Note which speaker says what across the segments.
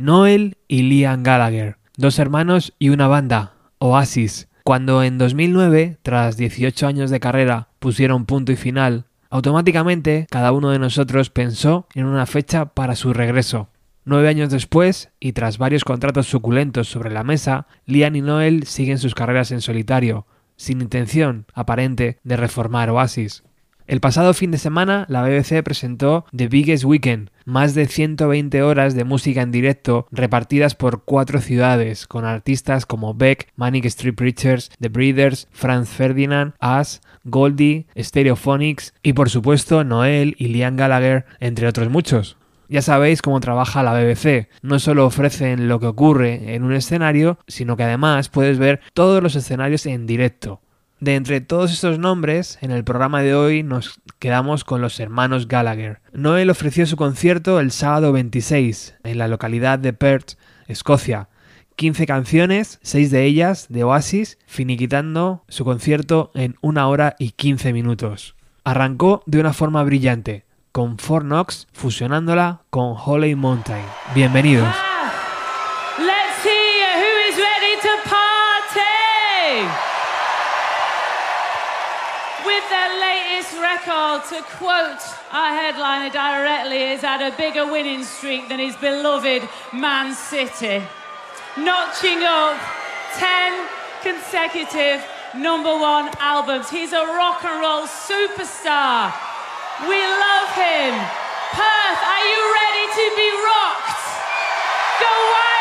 Speaker 1: Noel y Liam Gallagher, dos hermanos y una banda, Oasis. Cuando en 2009, tras 18 años de carrera, pusieron punto y final, automáticamente cada uno de nosotros pensó en una fecha para su regreso. Nueve años después, y tras varios contratos suculentos sobre la mesa, Liam y Noel siguen sus carreras en solitario, sin intención aparente de reformar Oasis. El pasado fin de semana, la BBC presentó The Biggest Weekend, más de 120 horas de música en directo repartidas por cuatro ciudades, con artistas como Beck, Manic Street Preachers, The Breeders, Franz Ferdinand, Us, Goldie, Stereophonics y por supuesto Noel y Liam Gallagher, entre otros muchos. Ya sabéis cómo trabaja la BBC. No solo ofrecen lo que ocurre en un escenario, sino que además puedes ver todos los escenarios en directo. De entre todos estos nombres, en el programa de hoy nos quedamos con los hermanos Gallagher. Noel ofreció su concierto el sábado 26 en la localidad de Perth, Escocia. 15 canciones, 6 de ellas de Oasis, finiquitando su concierto en una hora y 15 minutos. Arrancó de una forma brillante, con Four Knox fusionándola con Holy Mountain. Bienvenidos.
Speaker 2: Record, to quote our headliner directly, is had a bigger winning streak than his beloved Man City. Notching up 10 consecutive number one albums. He's a rock and roll superstar. We love him. Perth, are you ready to be rocked? Go wild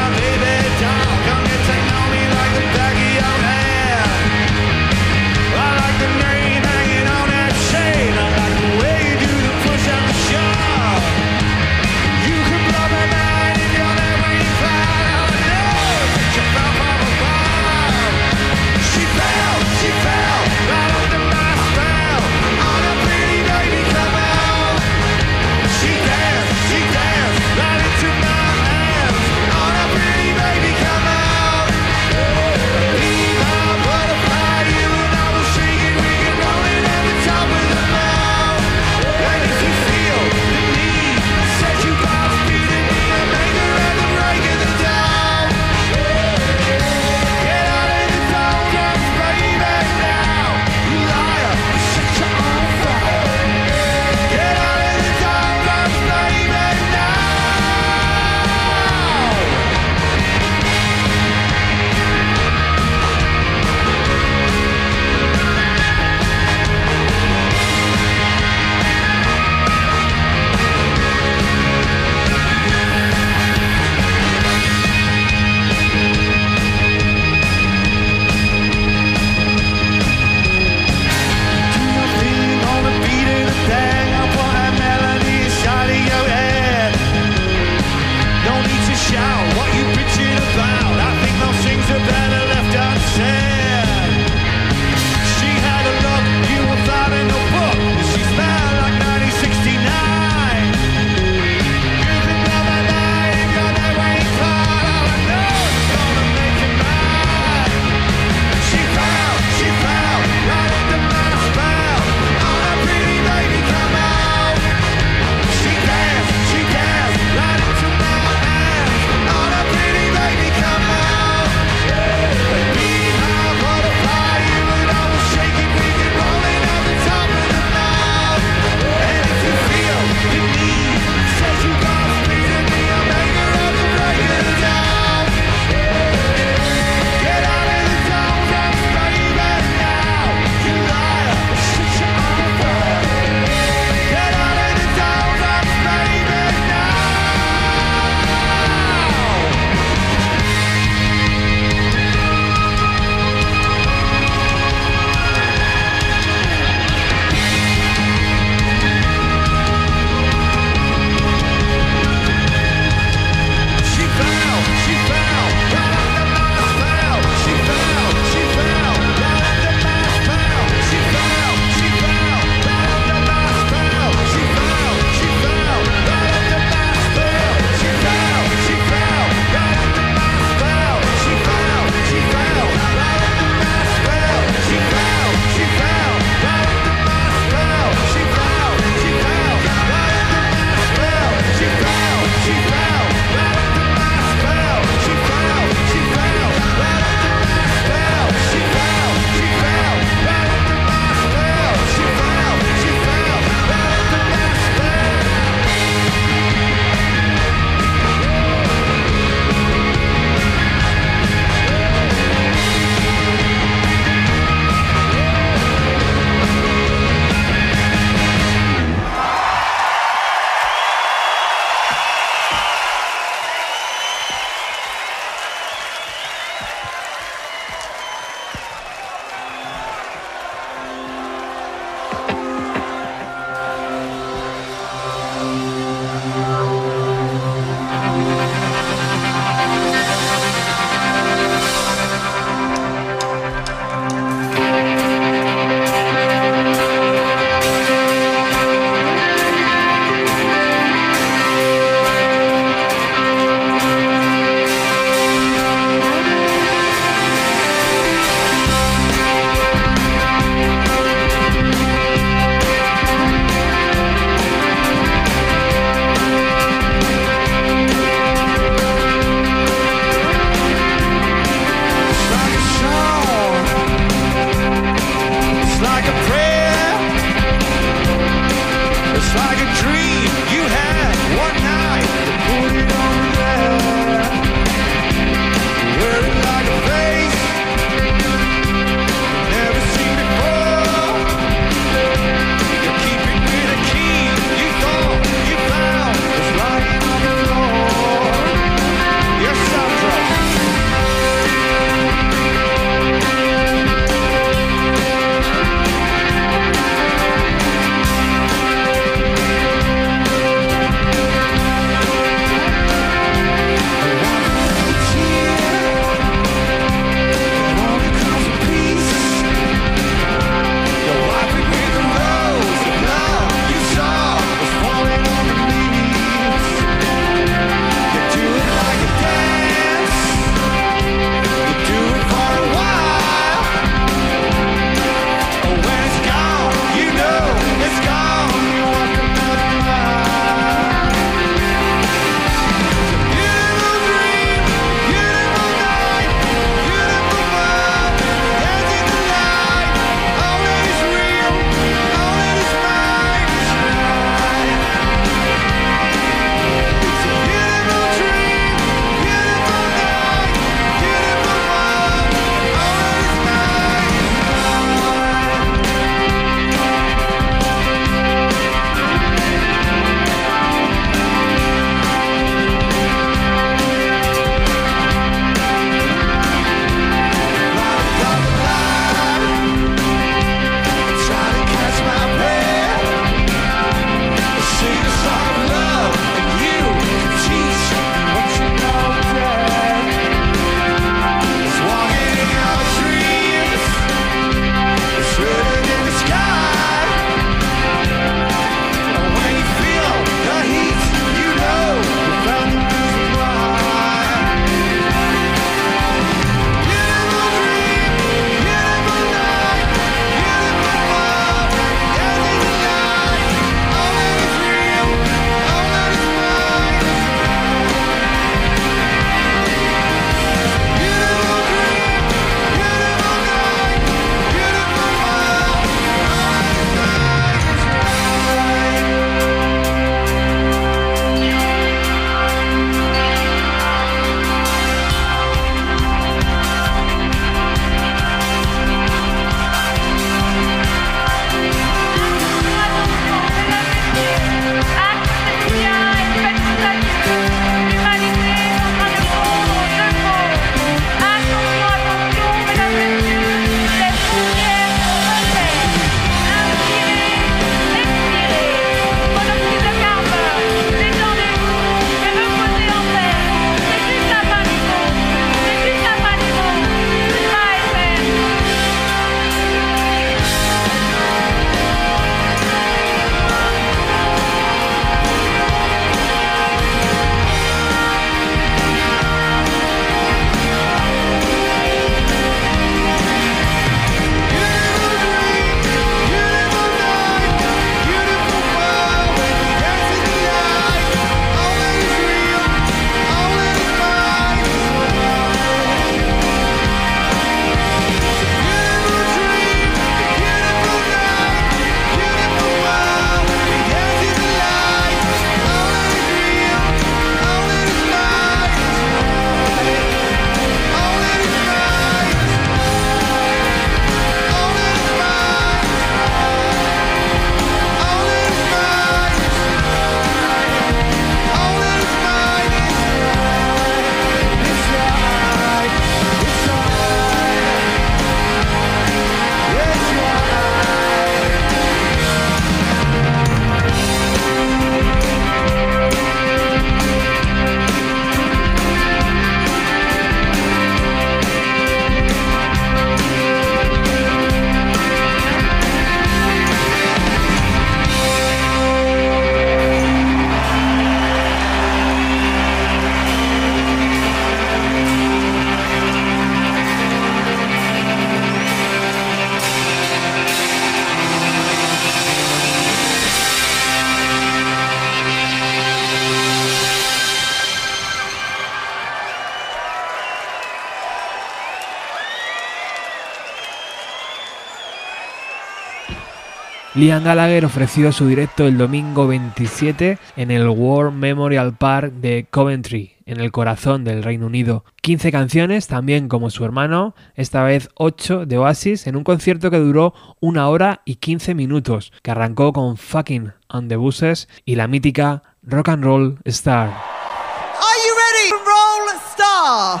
Speaker 1: Liam Gallagher ofreció su directo el domingo 27 en el War Memorial Park de Coventry, en el corazón del Reino Unido. 15 canciones, también como su hermano, esta vez 8 de Oasis, en un concierto que duró una hora y 15 minutos, que arrancó con Fucking on the Buses y la mítica Rock and Roll Star.
Speaker 3: Are you ready? Roll Star.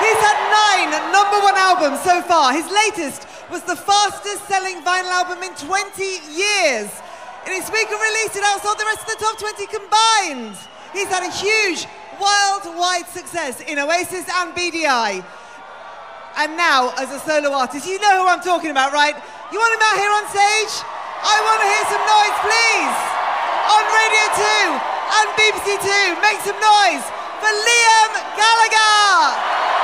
Speaker 3: He's had nine number one albums so far. His latest was the fastest selling vinyl album in 20 years. In its week of release, it outsold the rest of the top 20 combined. He's had a huge worldwide success in Oasis and BDI. And now, as a solo artist, you know who I'm talking about, right? You want him out here on stage? I want to hear some noise, please! On Radio 2 and BBC 2, make some noise for Liam Gallagher!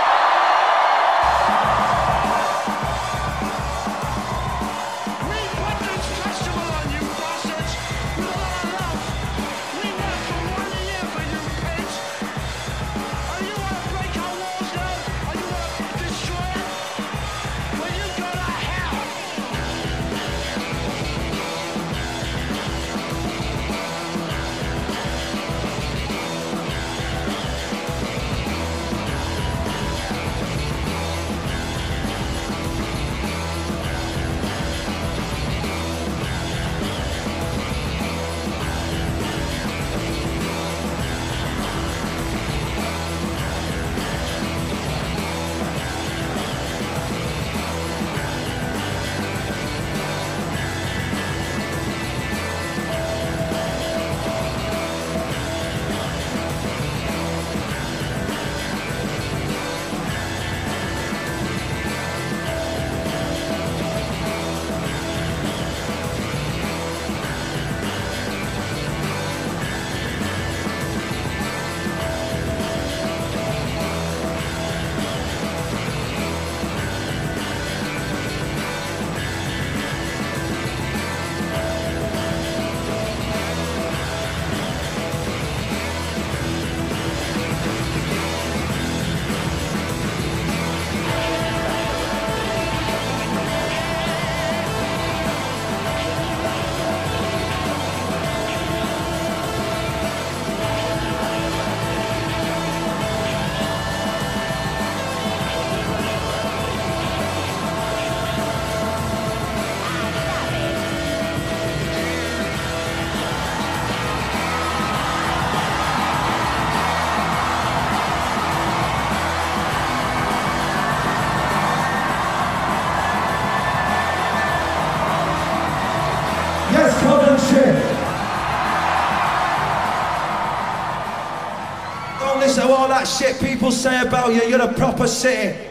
Speaker 4: Shit people say about you, you're a proper city.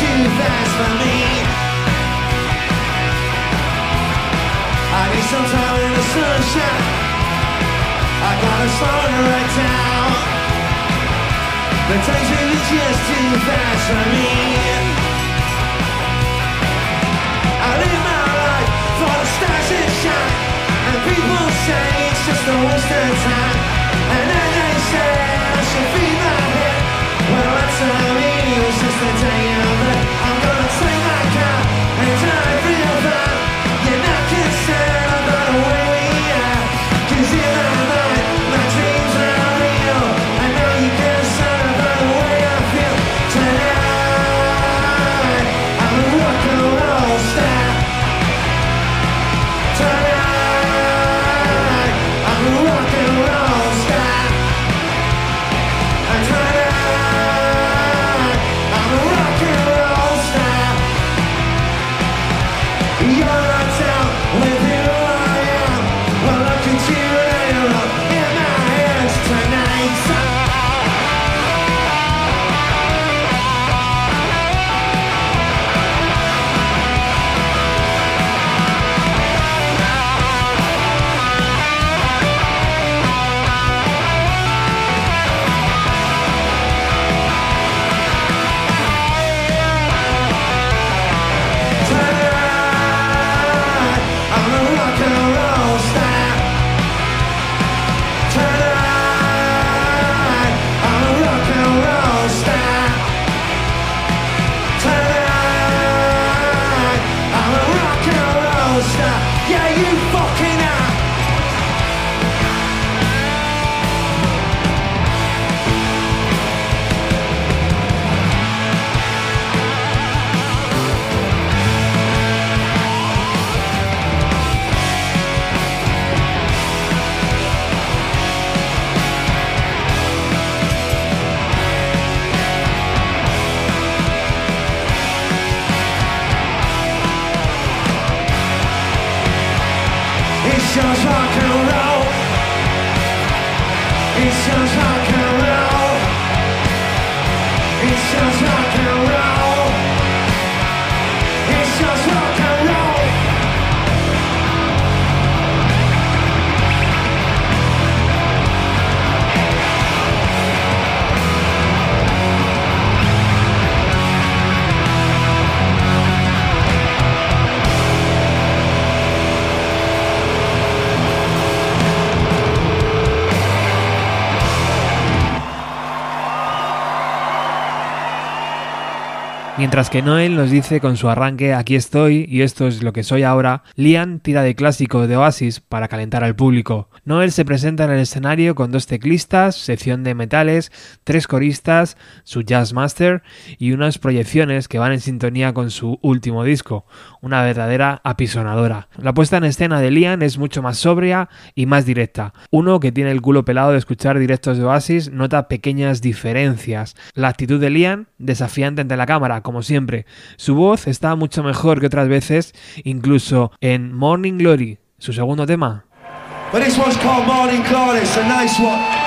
Speaker 4: too fast for me.
Speaker 5: I need some time in the sunshine. I gotta start right now. The time's really just too fast for me. I live my life for the stars that shine, and people say it's just a waste of time, and then they say.
Speaker 1: Mientras que Noel nos dice con su arranque aquí estoy y esto es lo que soy ahora, Liam tira de clásico de Oasis para calentar al público. Noel se presenta en el escenario con dos teclistas, sección de metales, tres coristas, su jazz master y unas proyecciones que van en sintonía con su último disco, una verdadera apisonadora. La puesta en escena de Liam es mucho más sobria y más directa. Uno que tiene el culo pelado de escuchar directos de Oasis nota pequeñas diferencias. La actitud de Liam, desafiante ante la cámara, como siempre. Su voz está mucho mejor que otras veces, incluso en Morning Glory, su segundo tema.
Speaker 5: Morning Glory, nice one.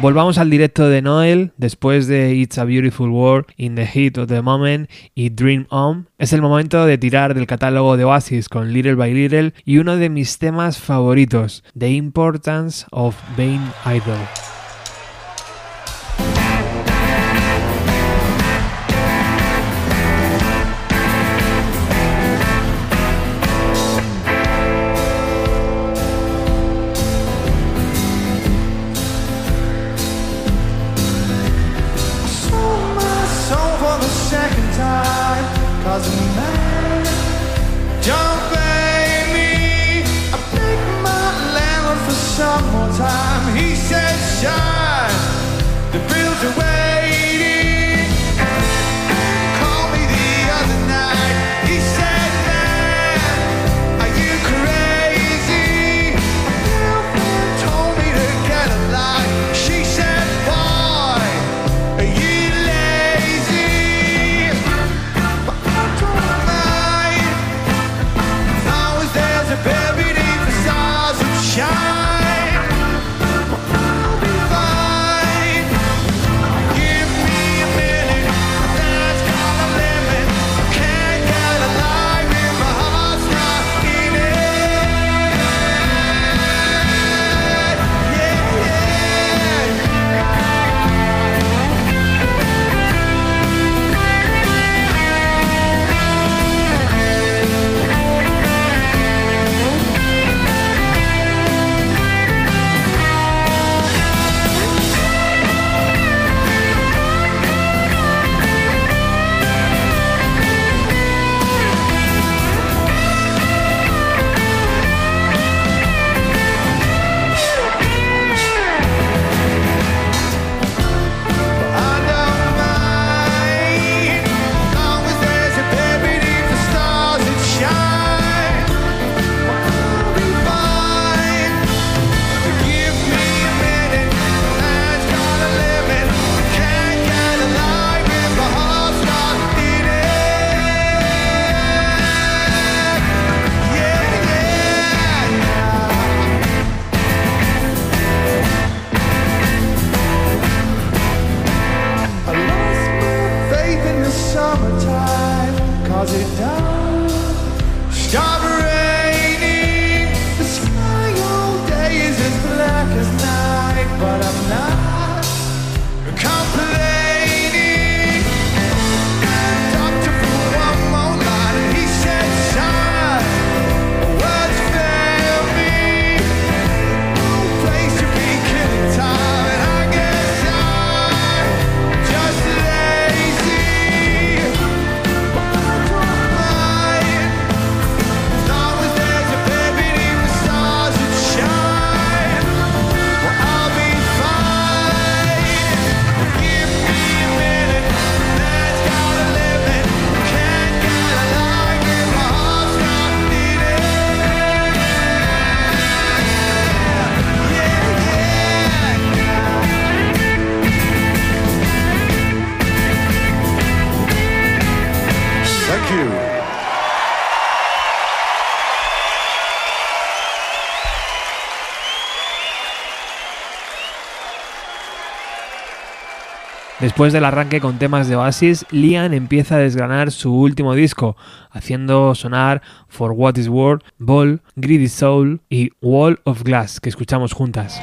Speaker 4: Volvamos al directo de Noel después de It's a Beautiful World, In the Heat of the Moment y Dream On. Es el momento de tirar del catálogo de Oasis con Little by Little y uno de mis temas favoritos, The Importance of Being Idol. Después del arranque con temas de Oasis, Liam empieza a desgranar su último disco, haciendo sonar For What Is Worth, Ball, Greedy Soul y Wall of Glass, que escuchamos juntas.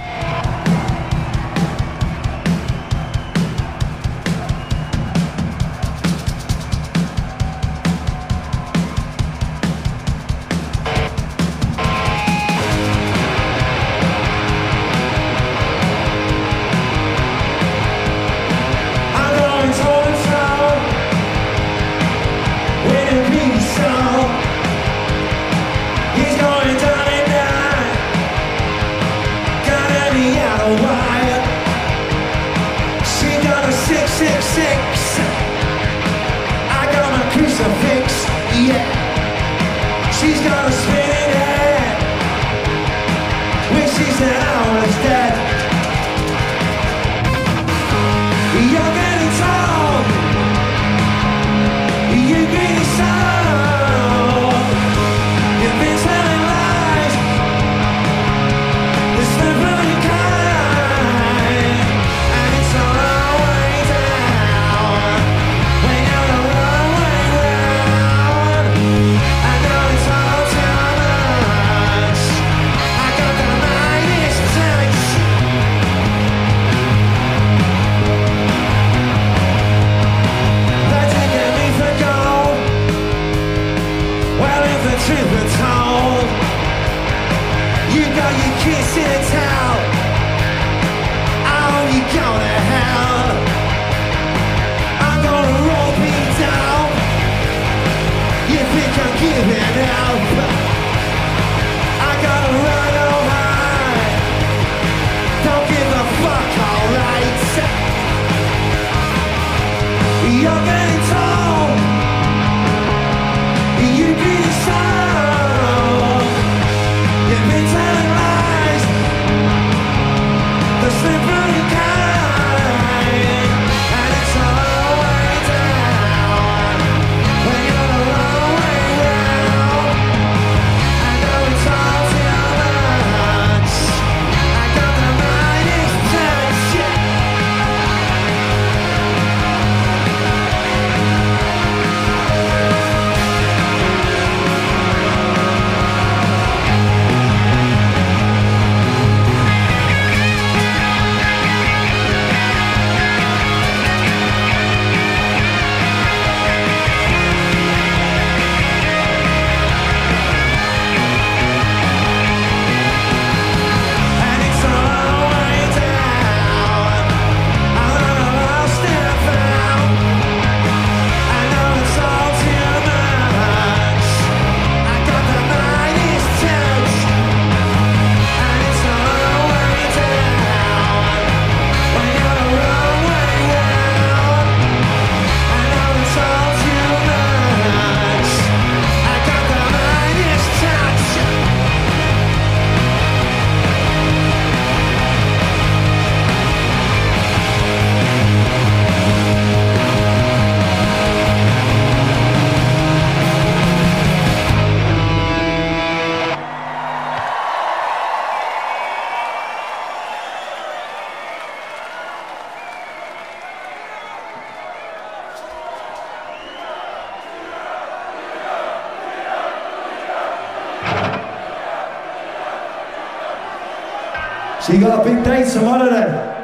Speaker 4: She got a big day tomorrow then.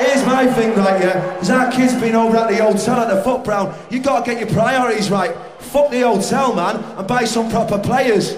Speaker 4: Here's my thing, right, here. Because our kids been over at the hotel at the foot brown. you got to get your priorities right. Fuck the hotel, man, and buy some proper players.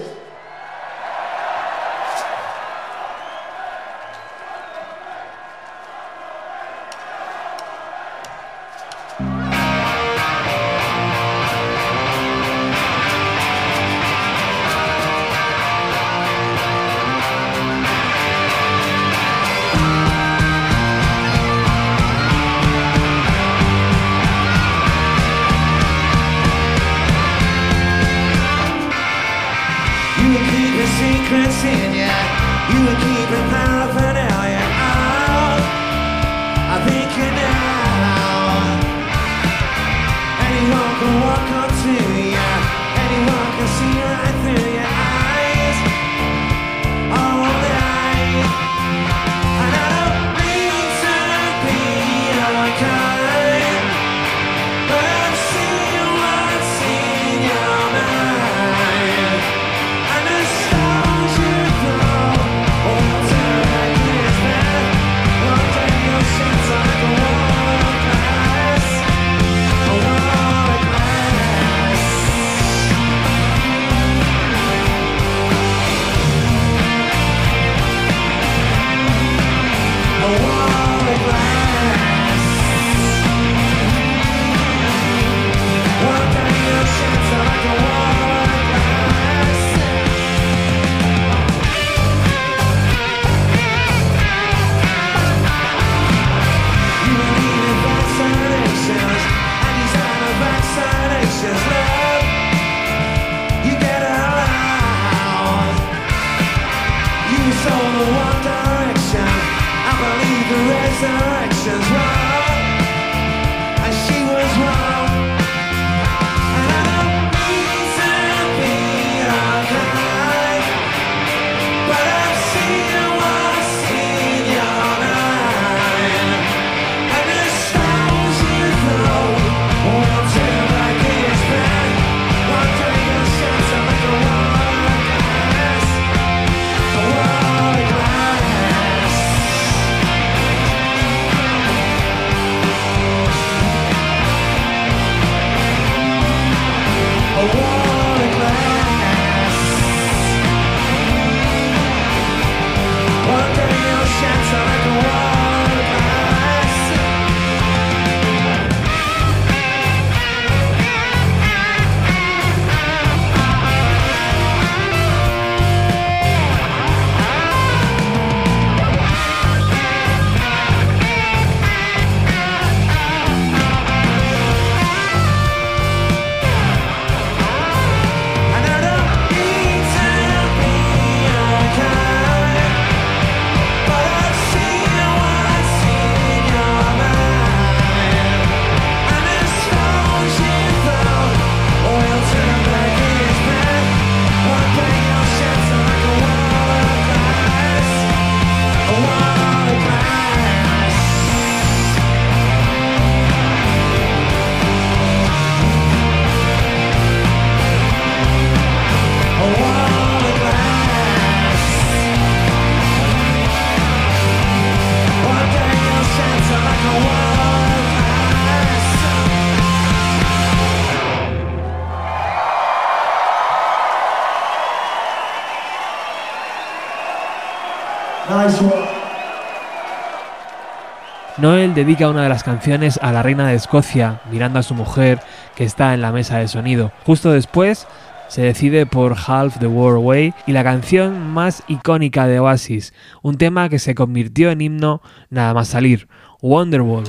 Speaker 4: Dedica una de las canciones a la reina de Escocia, mirando a su mujer que está en la mesa de sonido. Justo después se decide por Half the World Way y la canción más icónica de Oasis, un tema que se convirtió en himno nada más salir, Wonderwall.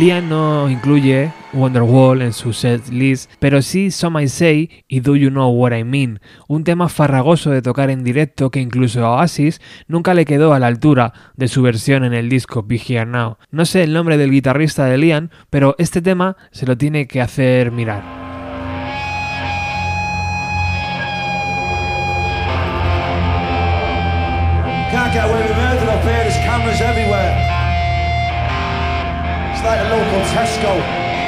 Speaker 4: Liam no incluye Wonderwall en su set list, pero sí Some I Say y Do You Know What I Mean, un tema farragoso de tocar en directo que incluso a Oasis nunca le quedó a la altura de su versión en el disco Be Here Now. No sé el nombre del guitarrista de Liam, pero este tema se lo tiene que hacer mirar.
Speaker 6: It's like a local Tesco.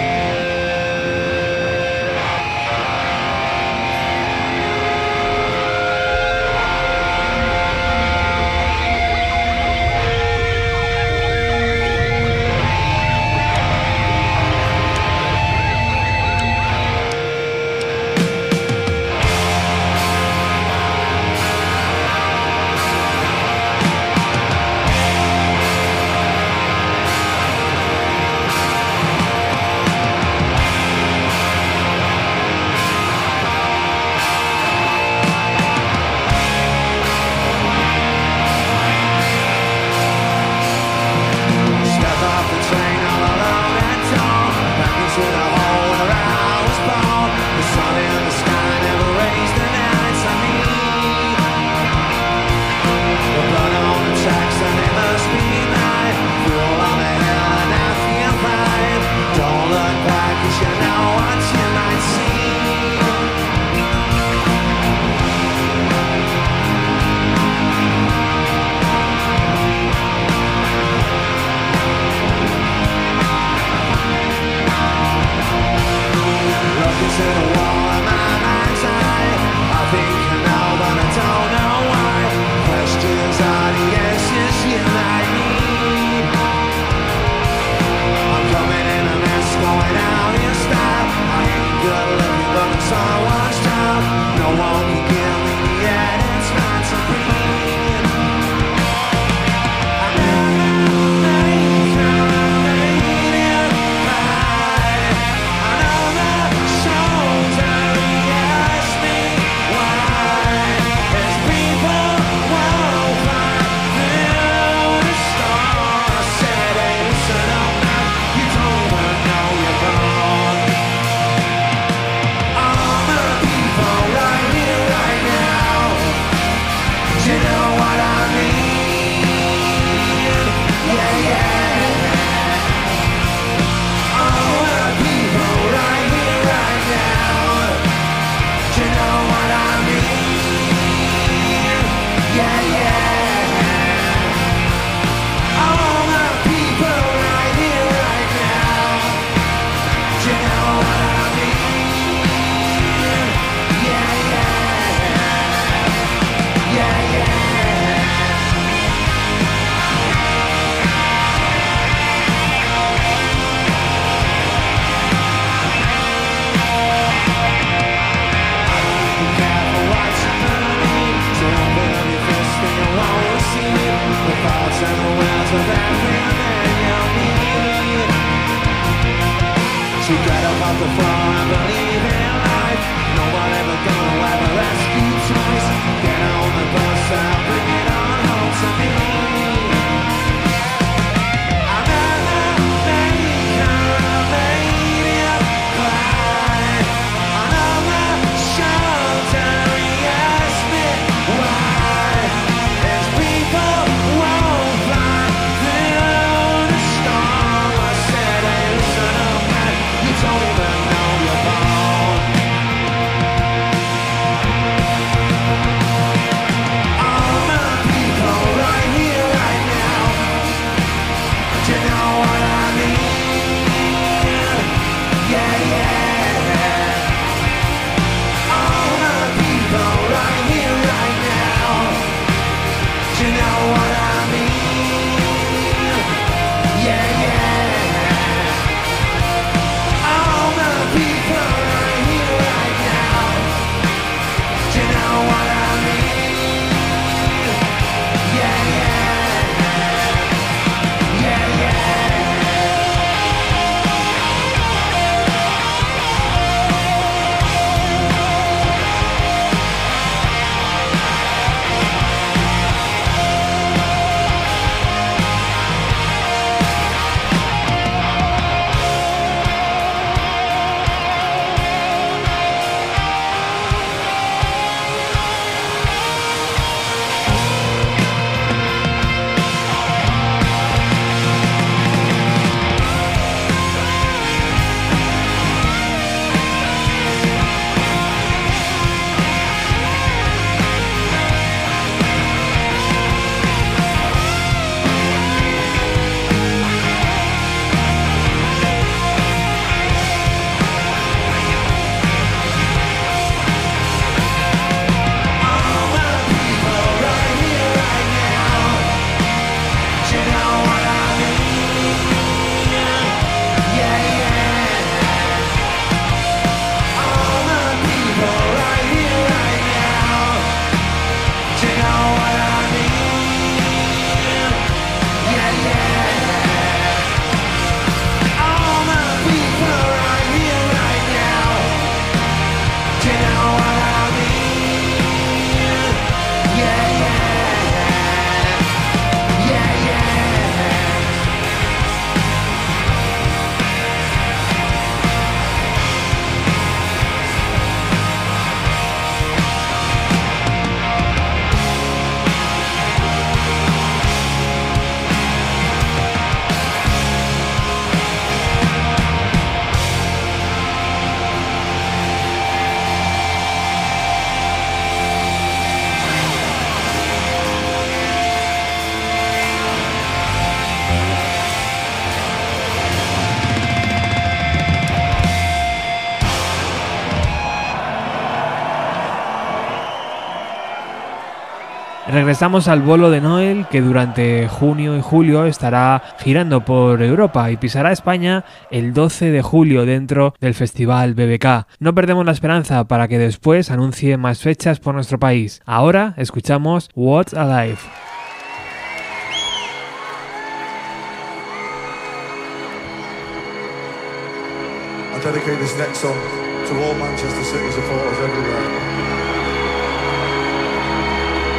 Speaker 1: Regresamos al bolo de Noel que durante junio y julio estará girando por Europa y pisará España el 12 de julio dentro del festival BBK. No perdemos la esperanza para que después anuncie más fechas por nuestro país. Ahora escuchamos What's Alive.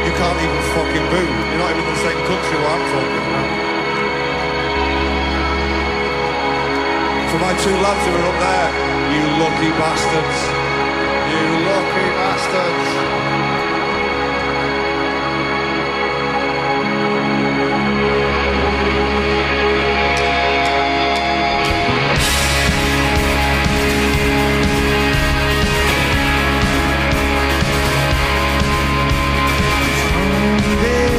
Speaker 7: You can't even fucking boo. You're not even in the same country where I'm from. For my two lads who are up there, you lucky bastards. You lucky bastards. You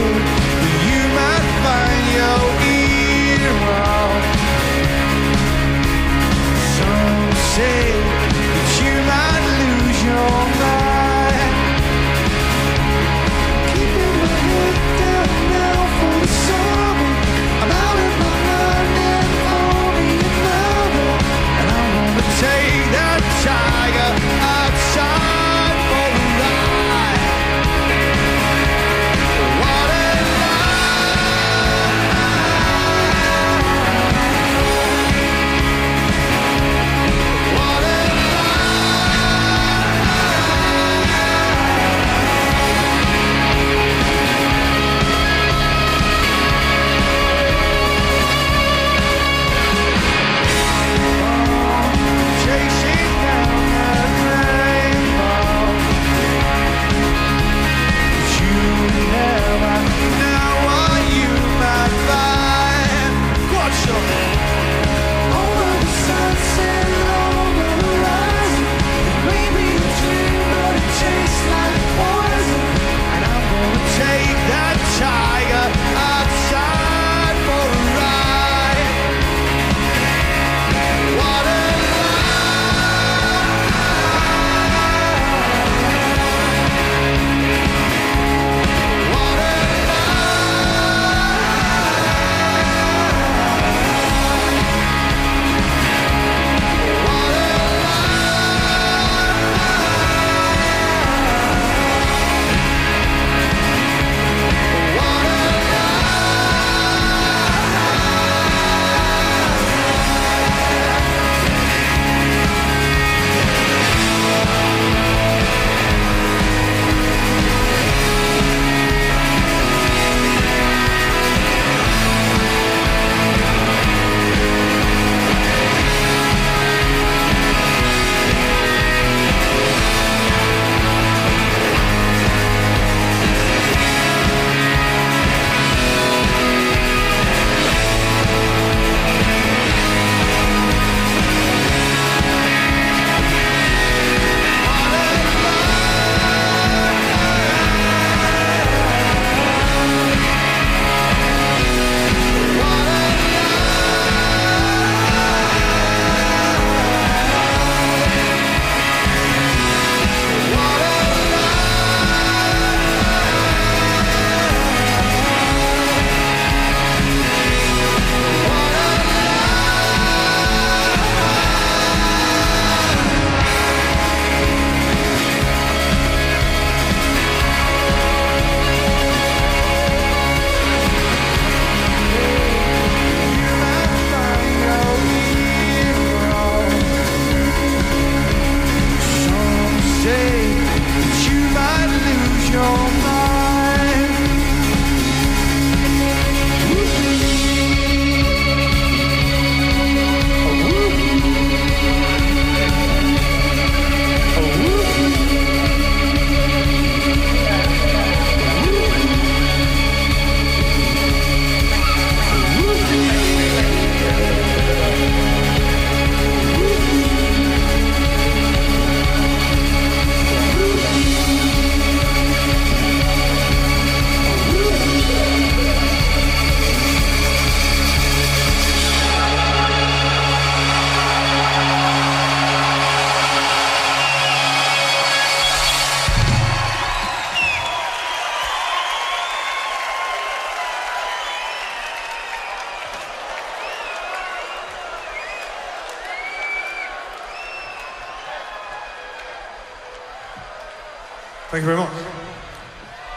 Speaker 7: Thank you very much.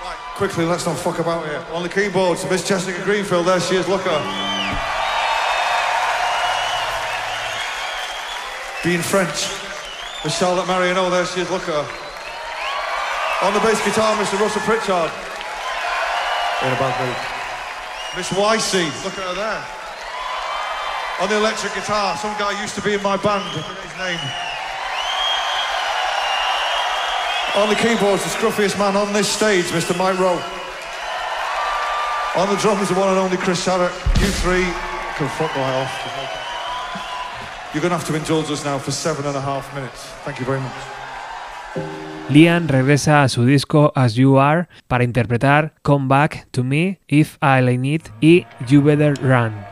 Speaker 7: Right, quickly, let's not fuck about here. On the keyboards, Miss Jessica Greenfield, there she is, look at her. Being French, Miss Charlotte Mariano, there she is, look at her. On the bass guitar, Mr. Russell Pritchard. In a bad mood. Miss YC, look at her there. On the electric guitar, some guy used to be in my band, I forget his name. On the keyboards, the scruffiest man on this stage, Mr. Mike Rowe. On the drums, the one and only Chris Sharrock. You three can fuck right off. You're going to have to indulge us now for seven and a half minutes. Thank you very much.
Speaker 4: Liam regresa a su disco As You Are para interpretar Come Back to Me, If I Like It y You Better Run.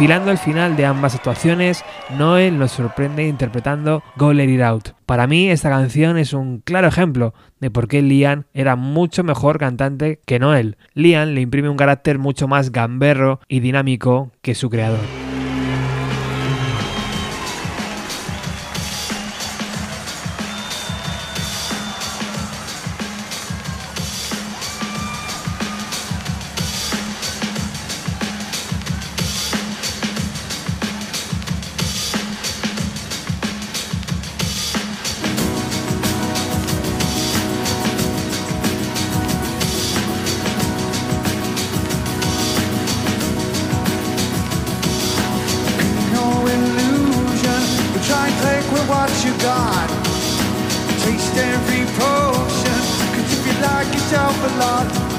Speaker 4: Enfilando el final de ambas actuaciones, Noel nos sorprende interpretando Go Let It Out. Para mí esta canción es un claro ejemplo de por qué Liam era mucho mejor cantante que Noel. Liam le imprime un carácter mucho más gamberro y dinámico que su creador. lot.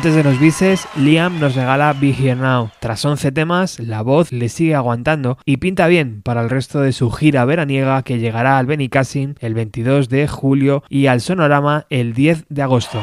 Speaker 1: Antes de los bices, Liam nos regala Be Here Now. Tras 11 temas, la voz le sigue aguantando y pinta bien para el resto de su gira veraniega que llegará al Benicassin el 22 de julio y al Sonorama el 10 de agosto.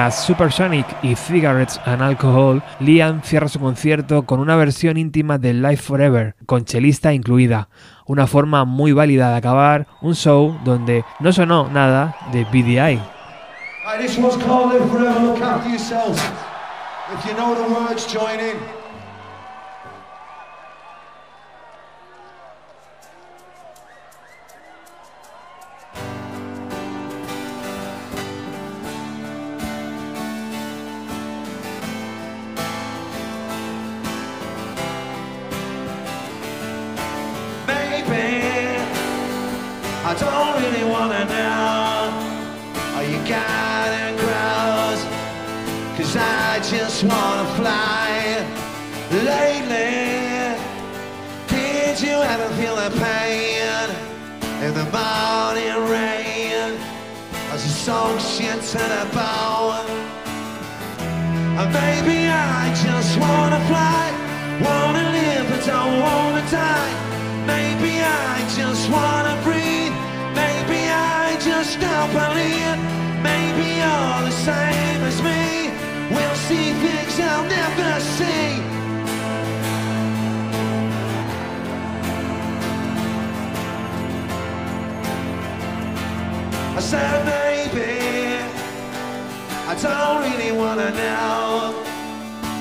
Speaker 1: Tras Supersonic y Cigarettes and Alcohol, Liam cierra su concierto con una versión íntima de Life Forever, con chelista incluida, una forma muy válida de acabar un show donde no sonó nada de BDI.
Speaker 4: To the And maybe I just wanna fly Wanna live but don't wanna die. Maybe I just wanna breathe. Maybe I just don't believe I said maybe I don't really wanna know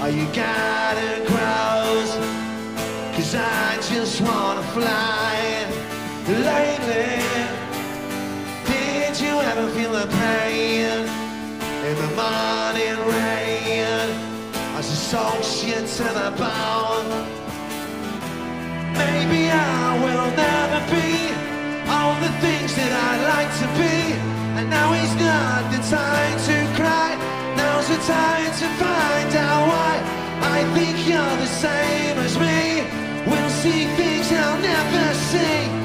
Speaker 4: Are you got and grows Cause I just wanna fly. Lately Did you ever feel the pain In the morning rain? As you soak shit to the bone Maybe I will never be All the things that I'd like to be. And now is not the time to cry. Now's the time to find out why. I think you're the same as me. We'll see things I'll never see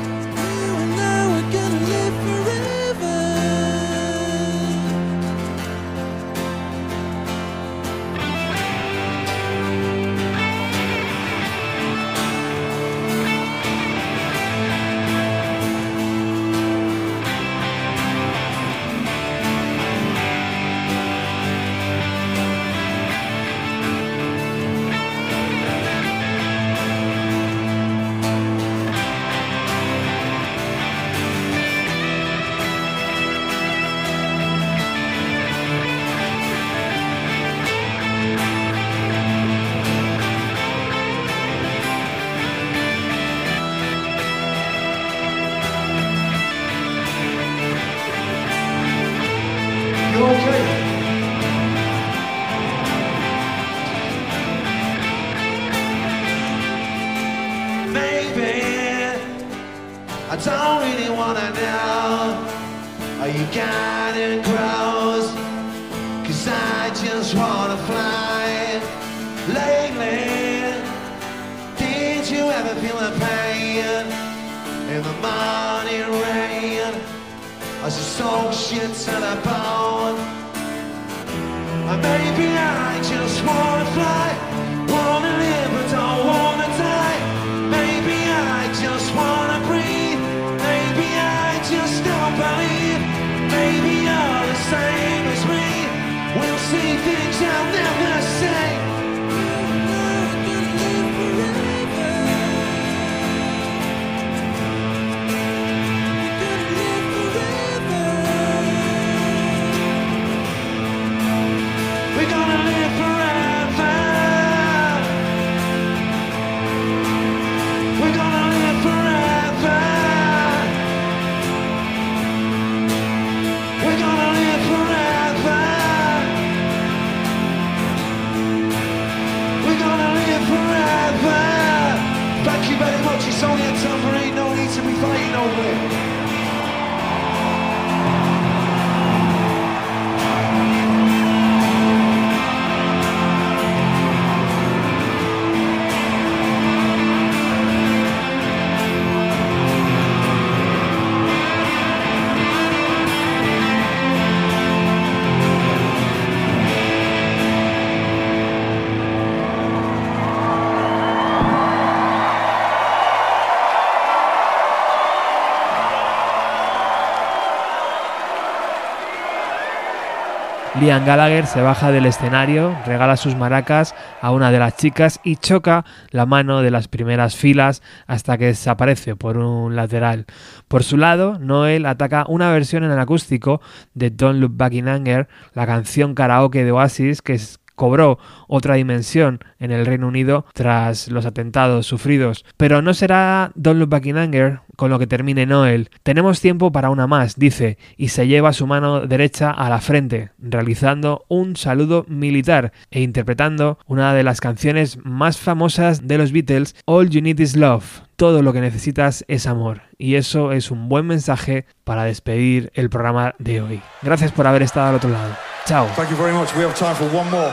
Speaker 1: Liam Gallagher se baja del escenario, regala sus maracas a una de las chicas y choca la mano de las primeras filas hasta que desaparece por un lateral. Por su lado, Noel ataca una versión en el acústico de Don't Look Back in Anger, la canción karaoke de Oasis que cobró otra dimensión en el Reino Unido tras los atentados sufridos. Pero no será Don't Look Back in Anger con lo que termine Noel. Tenemos tiempo para una más, dice, y se lleva su mano derecha a la frente, realizando un saludo militar e interpretando una de las canciones más famosas de los Beatles, All You Need Is Love. Todo lo que necesitas es amor. Y eso es un buen mensaje para despedir el programa de hoy. Gracias por haber estado al otro lado. Chao.
Speaker 4: Thank you very much. We have time for one more.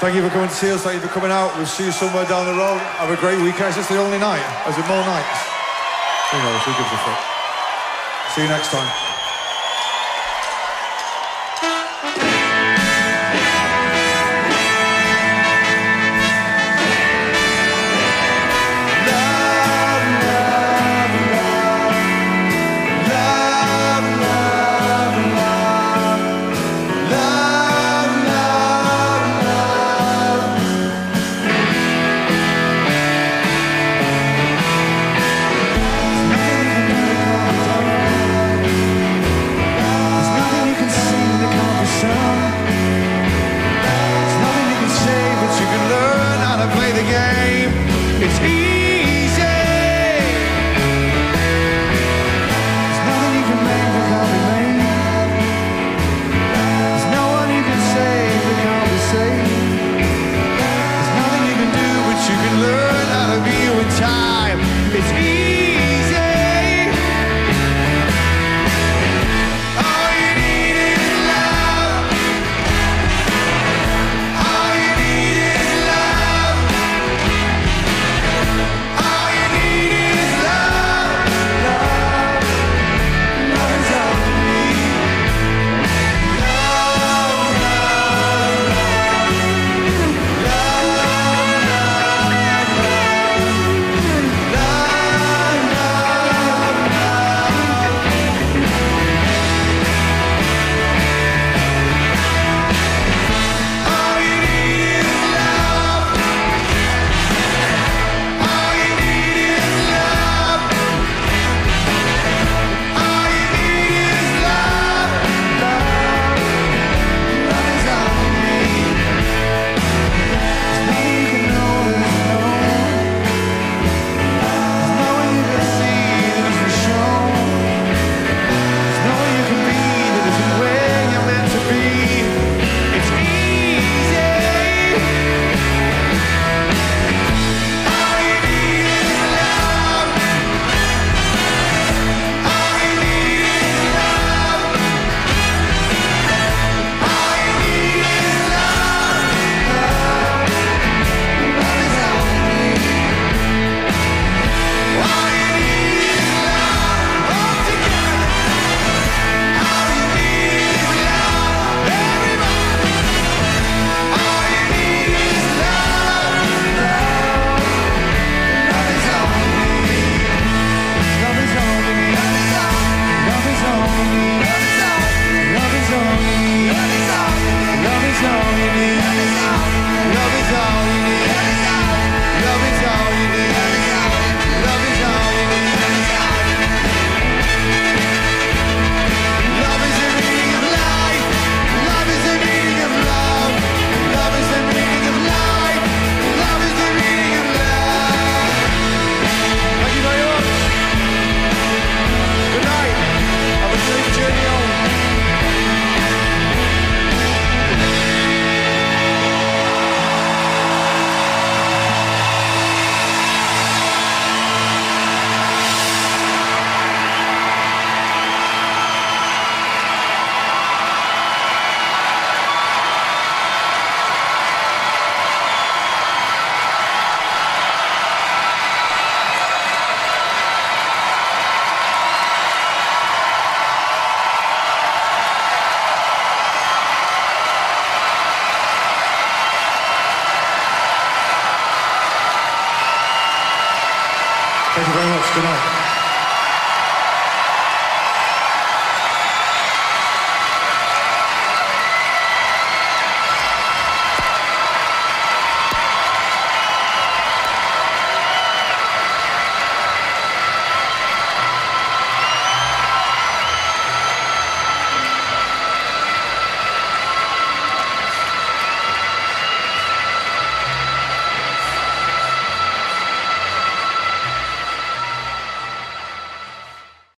Speaker 4: Thank you for coming to see us. Thank you for coming out. We'll see you somewhere down the road. Have a great weekend. Is this the only night? Is it more nights? Who knows? Who gives a fuck? See you next time.